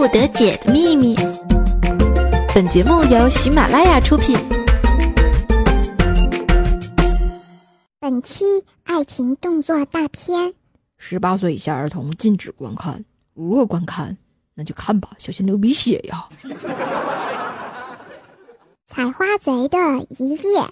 不得解的秘密。本节目由喜马拉雅出品。本期爱情动作大片，十八岁以下儿童禁止观看。如若观看，那就看吧，小心流鼻血呀！采花贼的一夜，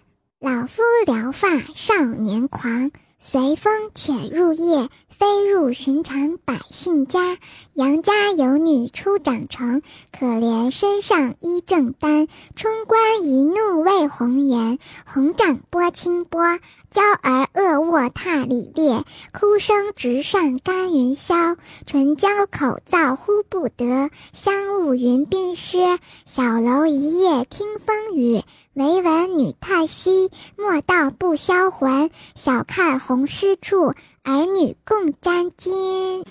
老夫聊发少年狂。随风潜入夜，飞入寻常百姓家。杨家有女初长成，可怜身上衣正单。冲冠一怒为红颜，红掌拨清波。娇儿恶卧榻里裂，哭声直上干云霄。唇焦口燥呼不得，香雾云鬓湿。小楼一夜听风雨。唯闻女叹息，莫道不销魂。晓看红湿处，儿女共沾巾。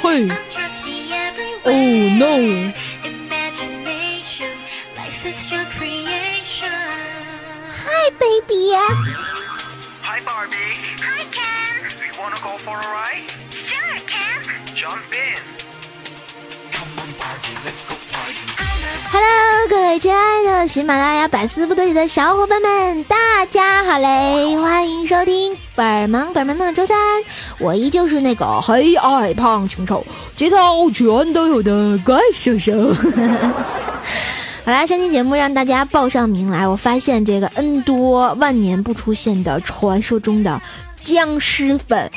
嘿。Oh no! Baby. Hi, Barbie. Hi, Ken. Do you want to go for a ride? Sure, Ken. Jump in. Come on, Barbie, let's go party. Hello，各位亲爱的喜马拉雅百思不得已的小伙伴们，大家好嘞！欢迎收听本萌本萌的周三，我依旧是那个黑矮胖穷丑，节操全都有的怪兽兽。好啦，上期节目让大家报上名来，我发现这个 N 多万年不出现的传说中的僵尸粉。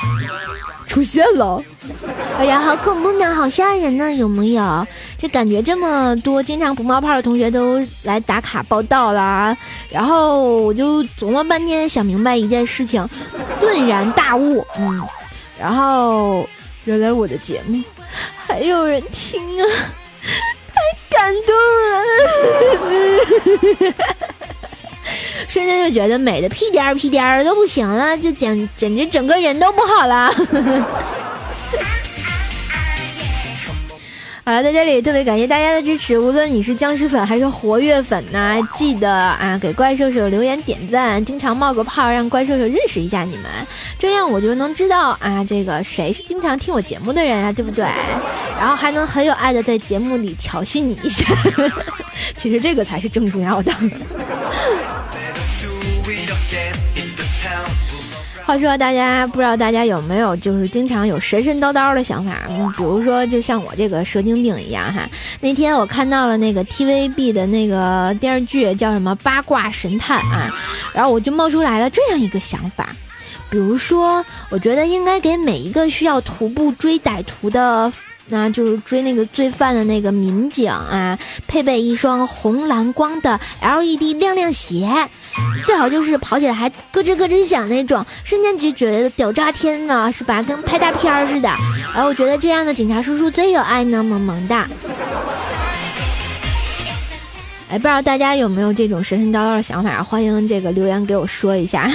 出现了。哎呀，好恐怖呢，好吓人呢，有没有？这感觉这么多经常不冒泡的同学都来打卡报道了，然后我就琢磨半天，想明白一件事情，顿然大悟，嗯，然后原来我的节目还有人听啊，太感动了，瞬间就觉得美的屁颠儿屁颠儿都不行了，就简简直整个人都不好了。好了，在这里特别感谢大家的支持，无论你是僵尸粉还是活跃粉呢，记得啊给怪兽手留言点赞，经常冒个泡，让怪兽手认识一下你们，这样我就能知道啊这个谁是经常听我节目的人啊，对不对？然后还能很有爱的在节目里调戏你一下，其实这个才是正重要的。话说，大家不知道大家有没有就是经常有神神叨叨的想法？比如说，就像我这个蛇精病一样哈。那天我看到了那个 TVB 的那个电视剧，叫什么《八卦神探》啊，然后我就冒出来了这样一个想法，比如说，我觉得应该给每一个需要徒步追歹徒的。那就是追那个罪犯的那个民警啊，配备一双红蓝光的 LED 亮亮鞋，最好就是跑起来还咯吱咯吱响那种，瞬间就觉得屌炸天了，是吧？跟拍大片似的。然后我觉得这样的警察叔叔最有爱呢，萌萌哒。哎，不知道大家有没有这种神神叨叨的想法？欢迎这个留言给我说一下。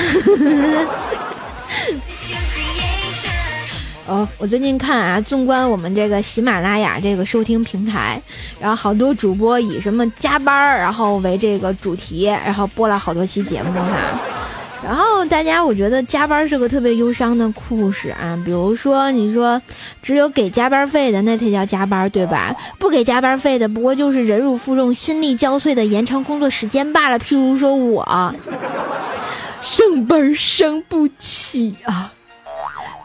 哦，我最近看啊，纵观我们这个喜马拉雅这个收听平台，然后好多主播以什么加班儿，然后为这个主题，然后播了好多期节目哈。然后大家，我觉得加班是个特别忧伤的故事啊。比如说，你说只有给加班费的那才叫加班，对吧？不给加班费的，不过就是忍辱负重、心力交瘁的延长工作时间罢了。譬如说我，上班伤不起啊。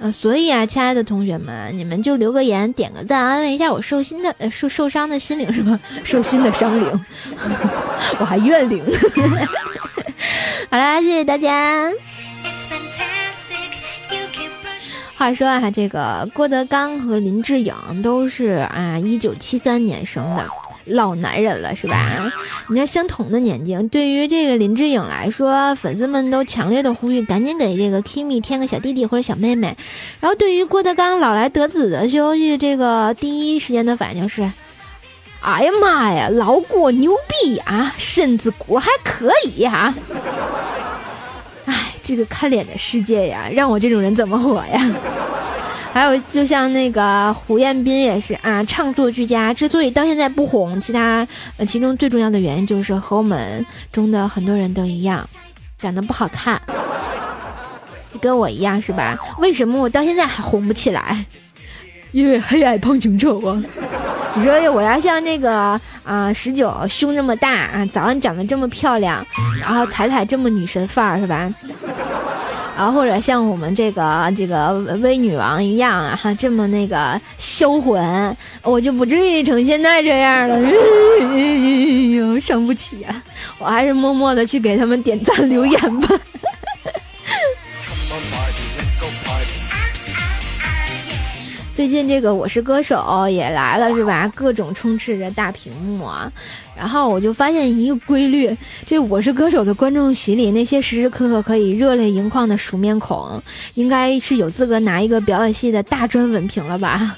啊，所以啊，亲爱的同学们，你们就留个言，点个赞，安慰一下我受心的、呃受受伤的心灵是吧？受心的伤灵，我还怨灵。好啦，谢谢大家。话说啊，这个郭德纲和林志颖都是啊，一九七三年生的。老男人了是吧？你看相同的年纪，对于这个林志颖来说，粉丝们都强烈的呼吁赶紧给这个 Kimi 添个小弟弟或者小妹妹。然后对于郭德纲老来得子的消息，这个第一时间的反应是：哎呀妈呀，老郭牛逼啊，身子骨还可以啊。哎。这个看脸的世界呀，让我这种人怎么活呀？还有，就像那个胡彦斌也是啊，唱作俱佳。之所以到现在不红，其他呃，其中最重要的原因就是和我们中的很多人都一样，长得不好看，就跟我一样是吧？为什么我到现在还红不起来？因为黑矮胖穷丑啊！你说我要像那个啊十九胸这么大啊，早上长得这么漂亮，然后彩彩这么女神范儿是吧？然后或者像我们这个这个微女王一样啊，哈，这么那个销魂，我就不至于成现在这样了。哎 呦，伤不起啊！我还是默默的去给他们点赞留言吧。最近这个《我是歌手》也来了是吧？各种充斥着大屏幕啊，然后我就发现一个规律：这《我是歌手》的观众席里，那些时时刻刻可以热泪盈眶的熟面孔，应该是有资格拿一个表演系的大专文凭了吧？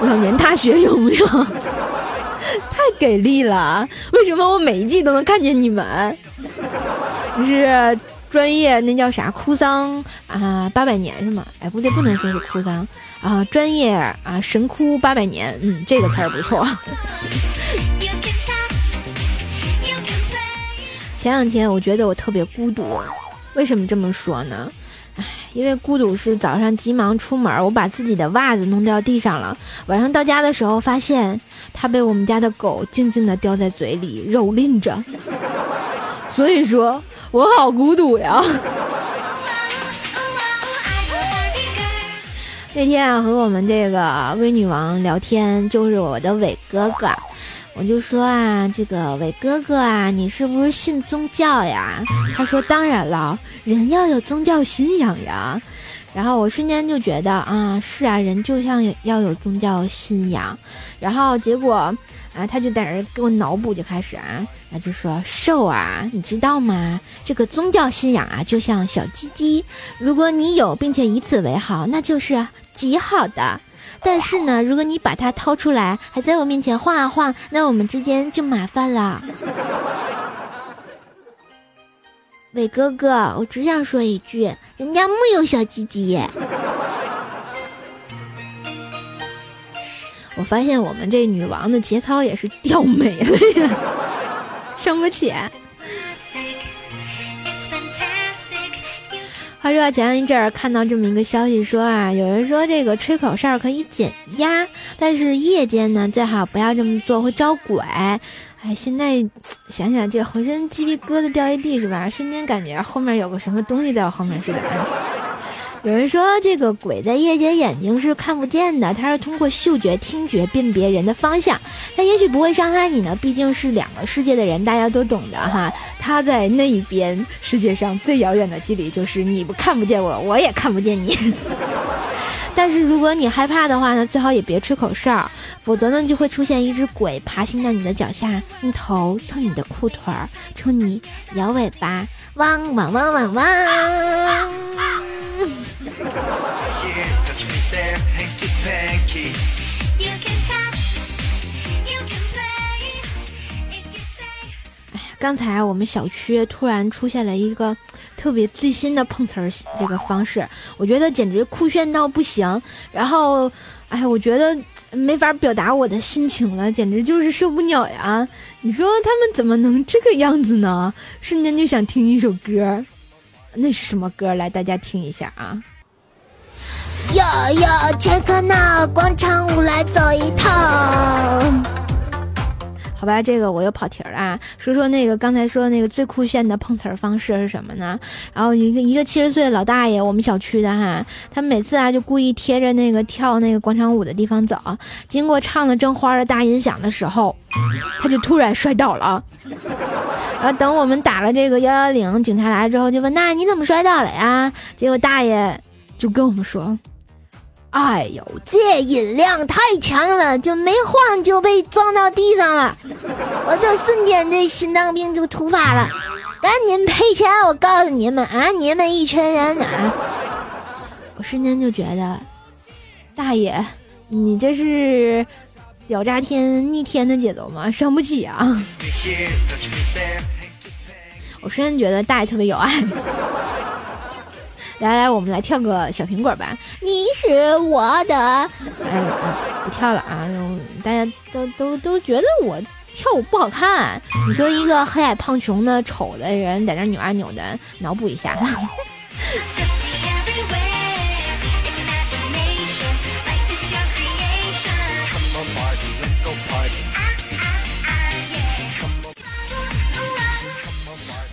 老年大学有没有？太给力了！为什么我每一季都能看见你们？是专业那叫啥哭丧啊八百年是吗？哎，不对，不能说是哭丧啊，专业啊神哭八百年，嗯，这个词儿不错。前两天我觉得我特别孤独，为什么这么说呢？唉，因为孤独是早上急忙出门，我把自己的袜子弄掉地上了。晚上到家的时候，发现它被我们家的狗静静地叼在嘴里蹂躏着。所以说我好孤独呀。那天啊，和我们这个微女王聊天，就是我的伟哥哥，我就说啊，这个伟哥哥啊，你是不是信宗教呀？他说当然了，人要有宗教信仰呀。然后我瞬间就觉得啊，是啊，人就像要有宗教信仰。然后结果啊，他就在那儿给我脑补，就开始啊，他就说瘦啊，你知道吗？这个宗教信仰啊，就像小鸡鸡，如果你有并且以此为豪，那就是极好的。但是呢，如果你把它掏出来，还在我面前晃啊晃，那我们之间就麻烦了。伟哥哥，我只想说一句，人家木有小鸡鸡。我发现我们这女王的节操也是掉没了呀，伤不起。话说前一阵儿看到这么一个消息说啊，有人说这个吹口哨可以减压，但是夜间呢最好不要这么做，会招鬼。哎，现在想想这浑身鸡皮疙瘩掉一地是吧？瞬间感觉后面有个什么东西在我后面似的。有人说这个鬼在夜间眼睛是看不见的，它是通过嗅觉、听觉辨别人的方向。它也许不会伤害你呢，毕竟是两个世界的人，大家都懂的哈。他在那一边，世界上最遥远的距离就是你不看不见我，我也看不见你。但是如果你害怕的话呢，最好也别吹口哨，否则呢就会出现一只鬼爬行到你的脚下，用头蹭你的裤腿儿，冲你摇尾巴，汪汪汪汪汪。哎刚才我们小区突然出现了一个特别最新的碰瓷儿这个方式，我觉得简直酷炫到不行。然后，哎，我觉得没法表达我的心情了，简直就是受不了呀！你说他们怎么能这个样子呢？瞬间就想听一首歌，那是什么歌？来，大家听一下啊！哟哟，切克闹广场舞来走一趟。好吧，这个我又跑题儿了啊。说说那个刚才说那个最酷炫的碰瓷儿方式是什么呢？然后一个一个七十岁的老大爷，我们小区的哈，他每次啊就故意贴着那个跳那个广场舞的地方走，经过唱的正花的大音响的时候，他就突然摔倒了。然后等我们打了这个幺幺零，警察来了之后就问：“那你怎么摔倒了呀？”结果大爷就跟我们说。哎呦，这音量太强了，就没晃就被撞到地上了，我这瞬间这心脏病就突发了，赶紧赔钱！我告诉你们啊，你们一群人啊！我瞬间就觉得，大爷，你这是屌炸天逆天的节奏吗？伤不起啊！我瞬间觉得大爷特别有爱。来来，我们来跳个小苹果吧。你是我的，哎，不跳了啊！大家都都都觉得我跳舞不好看。你说一个黑矮胖穷的丑的人在那扭啊扭的，脑补一下。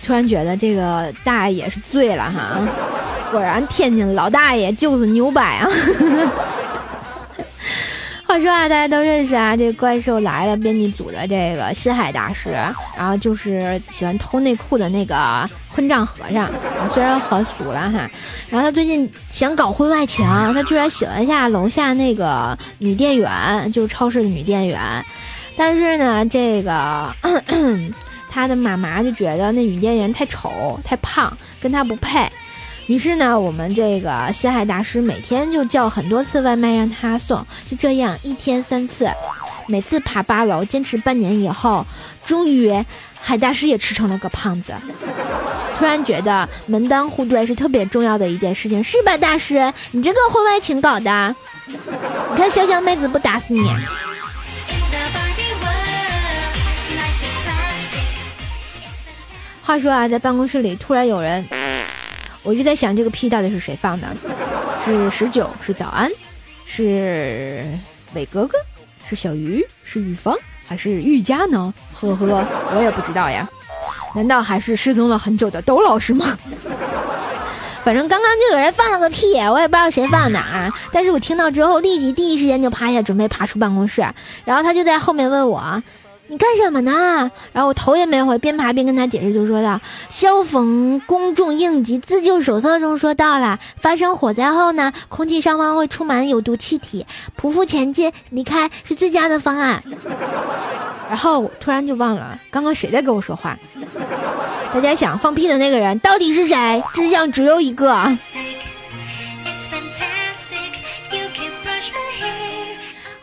突然觉得这个大爷是醉了哈，果然天津老大爷就是牛掰啊！话说啊，大家都认识啊，这怪兽来了编辑组的这个心海大师，然后就是喜欢偷内裤的那个混账和尚，虽然很俗了哈，然后他最近想搞婚外情，他居然喜欢下楼下那个女店员，就是超市的女店员，但是呢，这个。他的妈妈就觉得那女店员太丑、太胖，跟他不配。于是呢，我们这个西海大师每天就叫很多次外卖让他送，就这样一天三次，每次爬八楼，坚持半年以后，终于海大师也吃成了个胖子。突然觉得门当户对是特别重要的一件事情，是吧，大师？你这个婚外情搞的，你看小小妹子不打死你。话说啊，在办公室里突然有人，我就在想这个屁到底是谁放的？是十九？是早安？是伟哥哥？是小鱼？是玉芳？还是玉佳呢？呵呵，我也不知道呀。难道还是失踪了很久的窦老师吗？反正刚刚就有人放了个屁，我也不知道谁放的啊。但是我听到之后，立即第一时间就趴下，准备爬出办公室。然后他就在后面问我。你干什么呢？然后我头也没回，边爬边跟他解释，就说道：“消防公众应急自救手册中说到了，发生火灾后呢，空气上方会充满有毒气体，匍匐前进离开是最佳的方案。”然后我突然就忘了刚刚谁在跟我说话。大家想放屁的那个人到底是谁？真相只有一个。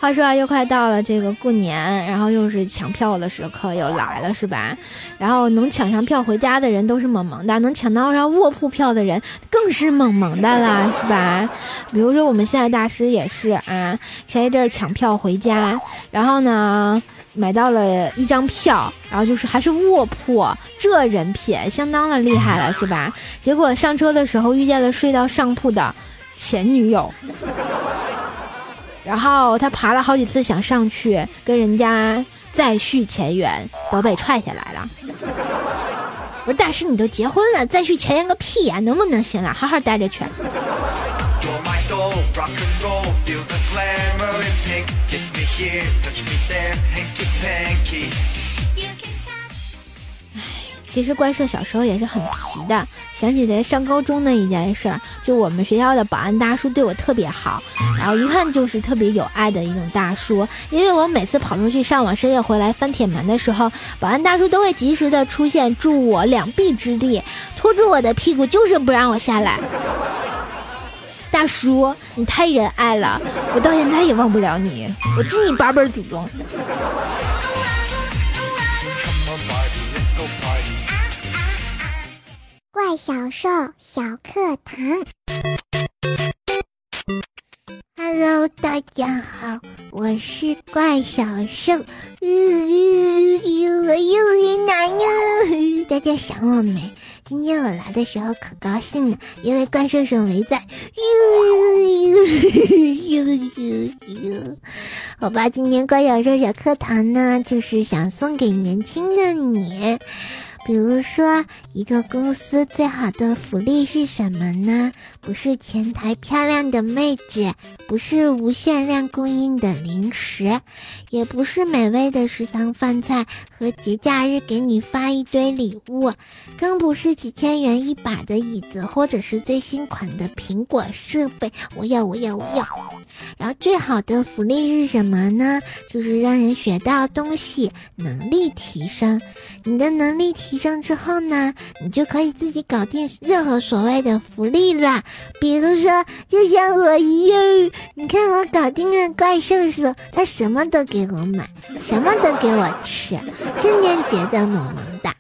话说啊，又快到了这个过年，然后又是抢票的时刻又来了，是吧？然后能抢上票回家的人都是萌萌的，能抢到上卧铺票的人更是萌萌的啦，是吧？比如说我们现在大师也是啊，前一阵抢票回家，然后呢买到了一张票，然后就是还是卧铺，这人品相当的厉害了，是吧？结果上车的时候遇见了睡到上铺的前女友。然后他爬了好几次想上去跟人家再续前缘，都被踹下来了。我说大师，你都结婚了，再续前缘个屁呀！能不能行了？好好待着去。其实怪兽小时候也是很皮的。想起来上高中的一件事，就我们学校的保安大叔对我特别好，然后一看就是特别有爱的一种大叔。因为我每次跑出去上网，深夜回来翻铁门的时候，保安大叔都会及时的出现，助我两臂之力，拖住我的屁股，就是不让我下来。大叔，你太仁爱了，我到现在也忘不了你，我敬你八辈祖宗。怪小兽小课堂，Hello，大家好，我是怪小兽，我又回来了，大家想我没？今天我来的时候可高兴了，因为怪兽兽没在。好吧，今天怪小兽小课堂呢，就是想送给年轻的你。比如说，一个公司最好的福利是什么呢？不是前台漂亮的妹子，不是无限量供应的零食，也不是美味的食堂饭菜和节假日给你发一堆礼物，更不是几千元一把的椅子，或者是最新款的苹果设备。我要，我要，我要。然后最好的福利是什么呢？就是让人学到东西，能力提升。你的能力提。升之后呢，你就可以自己搞定任何所谓的福利了。比如说，就像我一样，你看我搞定了怪兽兽，他什么都给我买，什么都给我吃，瞬间觉得萌萌哒。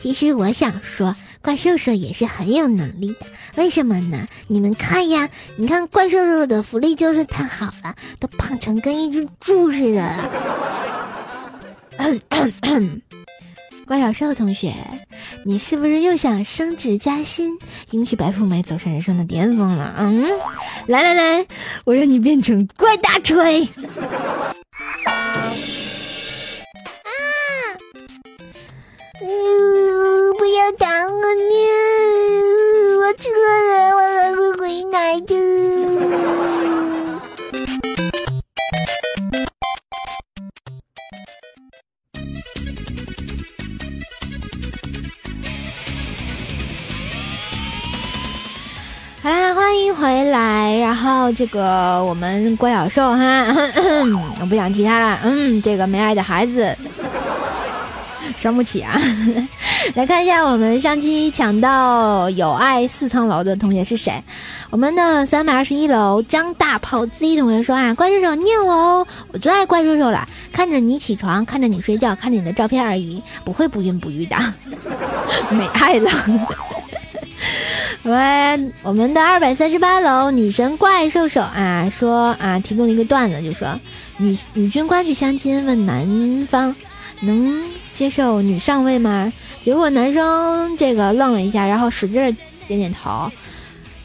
其实我想说。怪兽兽也是很有能力的。为什么呢？你们看呀，你看怪兽兽的福利就是太好了，都胖成跟一只猪似的了。怪小兽同学，你是不是又想升职加薪，迎娶白富美，走上人生的巅峰了？嗯，来来来，我让你变成怪大锤！这个我们郭小兽哈，我不想提他了。嗯，这个没爱的孩子，伤不起啊。来看一下我们上期抢到有爱四层楼的同学是谁？我们的三百二十一楼张大炮 Z 同学说啊，怪兽手念我哦，我最爱怪兽兽了。看着你起床，看着你睡觉，看着你的照片而已，不会不孕不育的，没爱了。喂，我们的二百三十八楼女神怪兽手啊，说啊，提供了一个段子，就说女女军官去相亲，问男方能接受女上位吗？结果男生这个愣了一下，然后使劲点点头，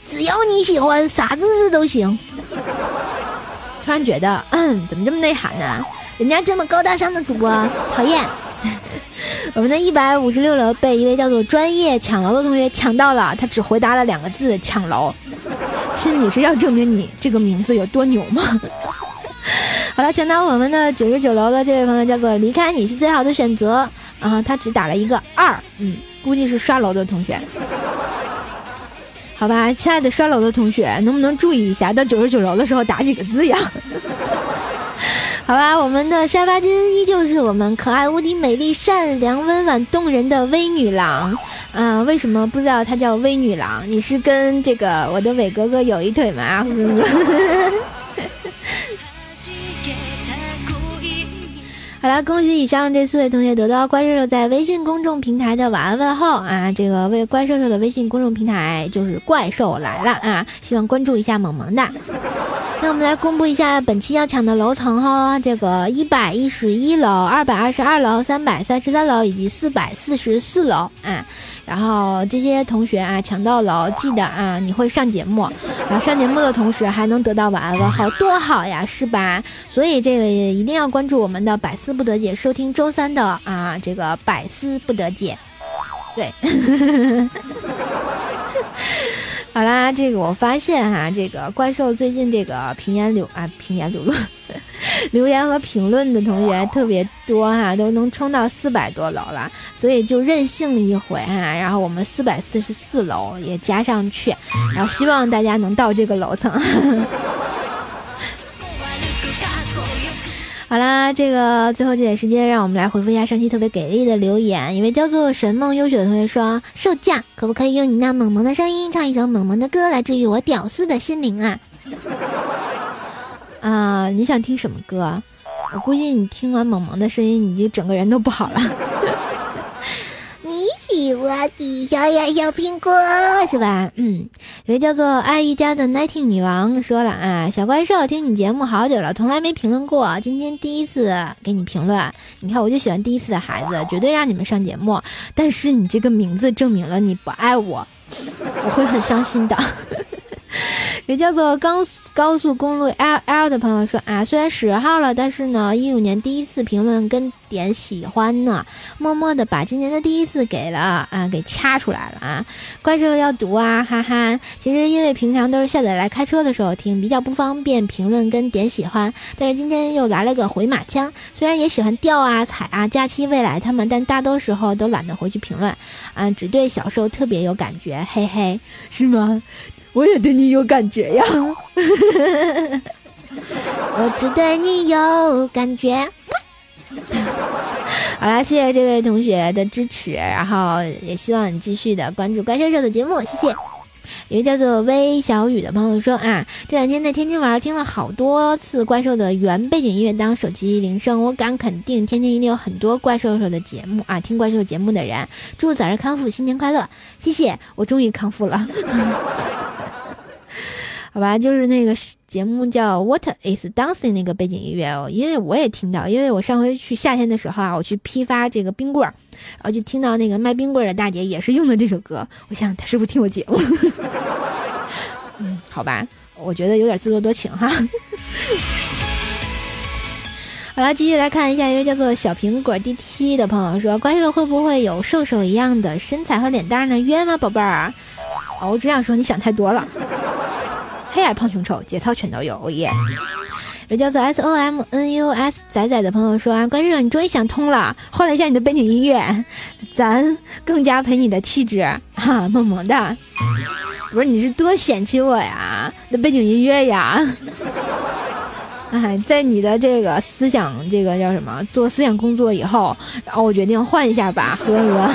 只要你喜欢，啥姿势都行。突然觉得，嗯，怎么这么内涵呢？人家这么高大上的主播，讨厌。我们的一百五十六楼被一位叫做“专业抢楼”的同学抢到了，他只回答了两个字：“抢楼。”亲，你是要证明你这个名字有多牛吗？好了，抢到我们的九十九楼的这位朋友叫做“离开你是最好的选择”，啊，他只打了一个二，嗯，估计是刷楼的同学。好吧，亲爱的刷楼的同学，能不能注意一下，到九十九楼的时候打几个字呀？好吧，我们的沙发君依旧是我们可爱、无敌、美丽、善良、温婉、动人的微女郎。啊，为什么不知道她叫微女郎？你是跟这个我的伟哥哥有一腿吗？好了，恭喜以上这四位同学得到怪兽兽在微信公众平台的晚安问候啊！这个为怪兽兽的微信公众平台就是怪兽来了啊！希望关注一下萌萌的。那我们来公布一下本期要抢的楼层哈，这个一百一十一楼、二百二十二楼、三百三十三楼以及四百四十四楼啊。然后这些同学啊，抢到楼记得啊，你会上节目，然后上节目的同时还能得到晚安问候，多好呀，是吧？所以这个一定要关注我们的百思不得解，收听周三的啊这个百思不得解，对。好啦，这个我发现哈，这个怪兽最近这个评言留啊评言留论，留言和评论的同学特别多哈，都能冲到四百多楼了，所以就任性一回哈，然后我们四百四十四楼也加上去，然后希望大家能到这个楼层。好啦，这个最后这点时间，让我们来回复一下上期特别给力的留言。一位叫做神梦优雪的同学说：“售价可不可以用你那萌萌的声音唱一首萌萌的歌来治愈我屌丝的心灵啊？” 啊，你想听什么歌？我估计你听完萌萌的声音，你就整个人都不好了。你喜欢的小呀小苹果是吧？嗯，有位叫做爱瑜伽的 Nighting 女王说了啊，小怪兽听你节目好久了，从来没评论过，今天第一次给你评论。你看，我就喜欢第一次的孩子，绝对让你们上节目。但是你这个名字证明了你不爱我，我会很伤心的。也叫做高高速公路 L L 的朋友说啊，虽然十号了，但是呢，一五年第一次评论跟点喜欢呢，默默的把今年的第一次给了啊，给掐出来了啊，怪兽要读啊，哈哈。其实因为平常都是下载来开车的时候听，比较不方便评论跟点喜欢，但是今天又来了个回马枪，虽然也喜欢钓啊、踩啊、假期未来他们，但大多时候都懒得回去评论，啊，只对小兽特别有感觉，嘿嘿，是吗？我也对你有感觉呀，我只对你有感觉。好啦，谢谢这位同学的支持，然后也希望你继续的关注怪兽兽的节目，谢谢。有一个叫做微小雨的朋友说啊，这两天在天津玩，听了好多次怪兽的原背景音乐当手机铃声，我敢肯定，天津一定有很多怪兽兽的节目啊，听怪兽节目的人，祝早日康复，新年快乐，谢谢，我终于康复了。好吧，就是那个节目叫《What Is Dancing》那个背景音乐哦，因为我也听到，因为我上回去夏天的时候啊，我去批发这个冰棍儿，然后就听到那个卖冰棍儿的大姐也是用的这首歌，我想她是不是听我节目？嗯，好吧，我觉得有点自作多情哈。好了，继续来看一下一位叫做小苹果 DT 的朋友说：“怪兽会不会有瘦瘦一样的身材和脸蛋呢？约吗，宝贝儿？”哦，我只想说你想太多了。黑矮胖熊丑，节操全都有，哦耶！有叫做 S O M N U S 仔仔的朋友说啊，关叔，你终于想通了，换了一下你的背景音乐，咱更加陪你的气质，哈，萌萌的。不是你是多嫌弃我呀？那背景音乐呀？哎，在你的这个思想，这个叫什么？做思想工作以后，然后我决定换一下吧，呵呵。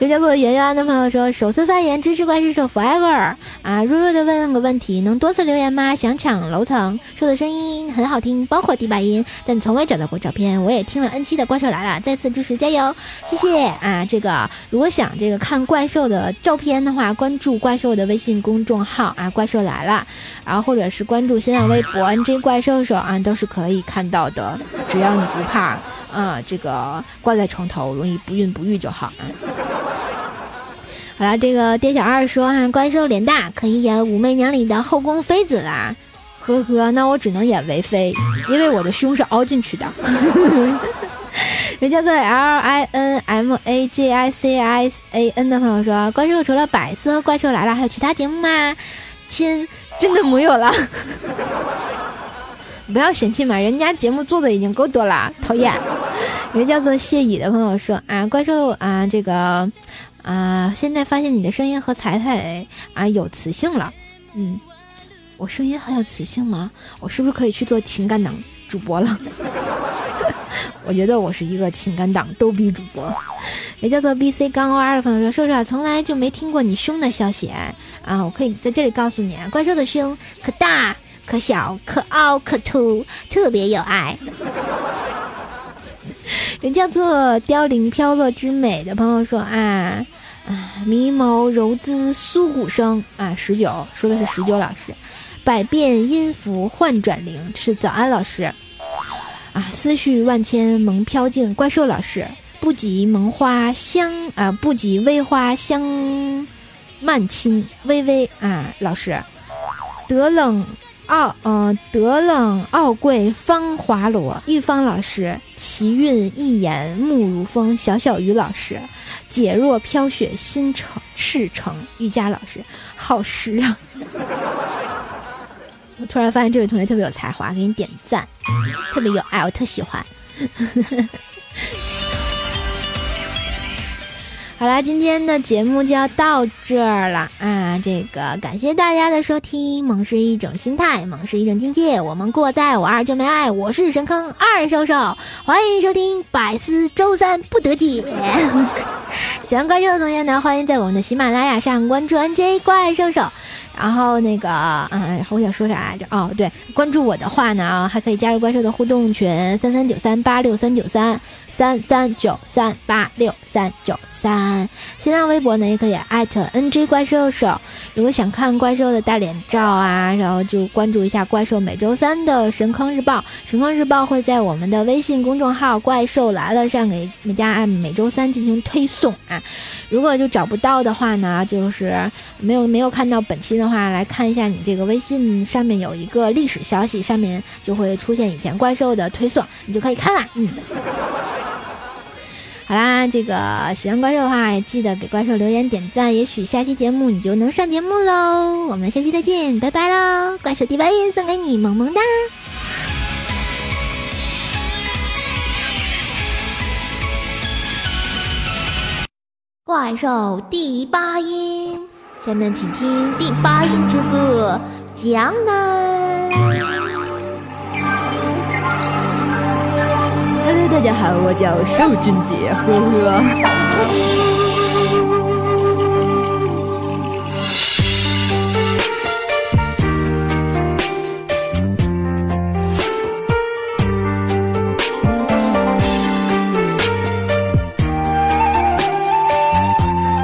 有叫做圆圆的朋友说，首次发言支持怪兽手 forever 啊！弱弱的问个问题，能多次留言吗？想抢楼层，说的声音很好听，包括低八音，但从未找到过照片。我也听了 N 七的怪兽来了，再次支持，加油，谢谢啊！这个如果想这个看怪兽的照片的话，关注怪兽的微信公众号啊，怪兽来了，然后或者是关注新浪微博 NJ 怪兽手啊，都是可以看到的，只要你不怕啊，这个挂在床头容易不孕不育就好啊。好了，这个店小二说哈，怪兽脸大，可以演《武媚娘》里的后宫妃子啦。呵呵，那我只能演为妃，因为我的胸是凹进去的。人叫做 L I N M A J I C I A N 的朋友说，怪兽除了百色怪兽来了，还有其他节目吗？亲，真的没有了。不要嫌弃嘛，人家节目做的已经够多了，讨厌。有个叫做谢乙的朋友说啊，怪兽啊，这个。啊！现在发现你的声音和彩彩啊有磁性了，嗯，我声音很有磁性吗？我是不是可以去做情感党主播了？我觉得我是一个情感党逗逼主播。也叫做 B C 杠 O R 的朋友说：“瘦瘦从来就没听过你胸的消息啊！我可以在这里告诉你啊，怪兽的胸可大可小可凹可凸，特别有爱。” 人叫做凋零飘落之美的朋友说啊啊，迷眸柔姿酥骨声啊，十九说的是十九老师，百变音符幻转灵，这是早安老师。啊，思绪万千萌飘静，怪兽老师。不及萌花香啊，不及微花香曼青微微啊，老师。得冷。奥，嗯，德冷傲贵芳华罗，玉芳老师，奇韵一言目如风，小小鱼老师，解若飘雪心诚赤诚，瑜伽老师，好诗啊！我突然发现这位同学特别有才华，给你点赞，特别有爱，我特喜欢。好啦，今天的节目就要到这儿了啊！这个感谢大家的收听，萌是一种心态，萌是一种境界。我们过在我二就没爱，我是神坑二兽兽，欢迎收听百思周三不得解。喜欢怪兽的同学呢，欢迎在我们的喜马拉雅上关注 NJ 怪兽兽。然后那个，嗯，我想说啥来着？哦，对，关注我的话呢，还可以加入怪兽的互动群三三九三八六三九三三三九三八六三九三。新浪微博呢，也可以艾特 NG 怪兽手。如果想看怪兽的大脸照啊，然后就关注一下怪兽每周三的神坑日报。神坑日报会在我们的微信公众号“怪兽来了”上给大家按每周三进行推送啊。如果就找不到的话呢，就是没有没有看到本期的话，来看一下你这个微信上面有一个历史消息，上面就会出现以前怪兽的推送，你就可以看啦。嗯，好啦，这个喜欢怪兽的话，记得给怪兽留言点赞，也许下期节目你就能上节目喽。我们下期再见，拜拜喽！怪兽第八音送给你，萌萌哒。怪兽第八音，下面请听第八音之歌《江南》。大家好，我叫邵俊杰，呵呵。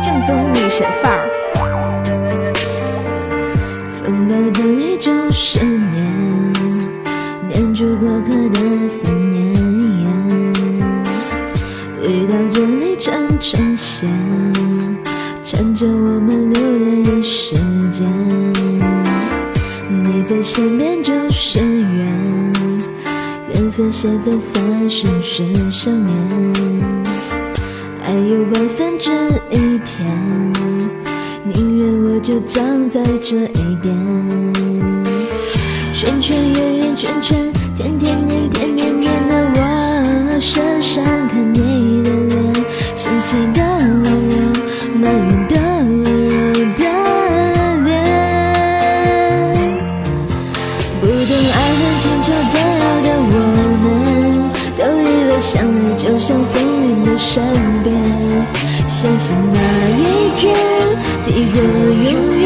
正宗女神范儿，分开的你就是你。呈现，缠着我们留恋的时间。你在身边就是缘，缘分写在三生石上面。爱有万分之一甜，宁愿我就葬在这一点。圈圈圆圆圈圈，天天念天天念的我，深深看你，生气的温柔，埋怨的温柔的脸。不懂爱恨情仇煎熬的我们，都以为相爱就像风云的善变，相信那一天，抵过永远，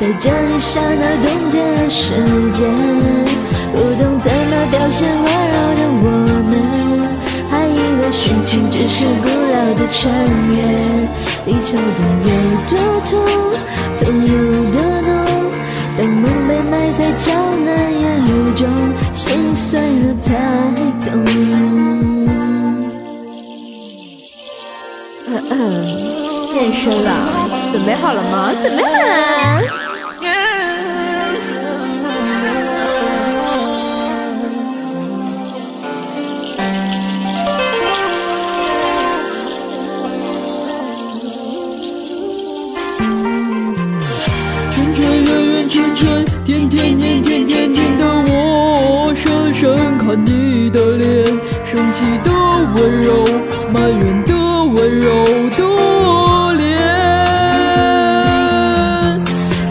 在这一刹那冻结了时间。不懂怎么表现温柔的我们，还以为殉情只是古的传言。离愁的有多痛，痛有多浓，当梦被埋在江南烟雨中，心碎了才懂。嗯嗯，变身了，准备好了吗？准备好了。天，天天天天的我，深深看你的脸，生气的温柔，埋怨的温柔的脸。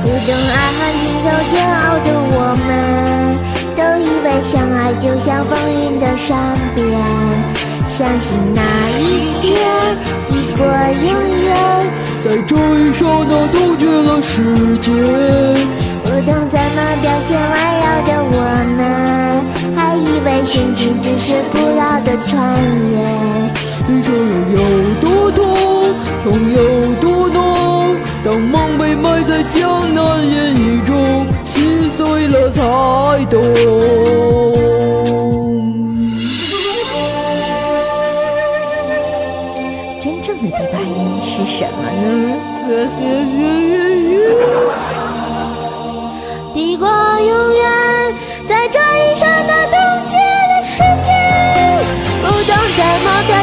不懂爱恨情仇煎熬的我们，都以为相爱就像风云的善变，相信那一天抵过永远。在这一刹那冻结了时间，不懂表现温柔的我们，还以为殉情只是古老的传言。离愁有多痛，痛有多浓。当梦被埋在江南烟雨中，心碎了才懂。真正的第八音是什么呢？抵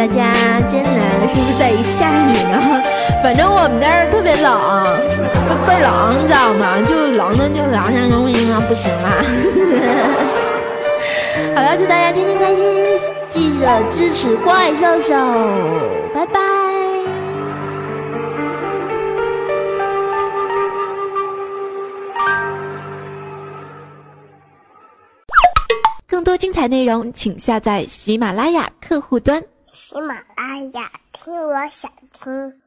大家，艰难是不是在于下雨呢？反正我们这儿特别冷，倍冷，你知道吗？就冷的就凉凉融融啊，不行啦。好了，祝大家天天开心，记得支持怪兽兽，拜拜。更多精彩内容，请下载喜马拉雅客户端。喜马拉雅，听我想听。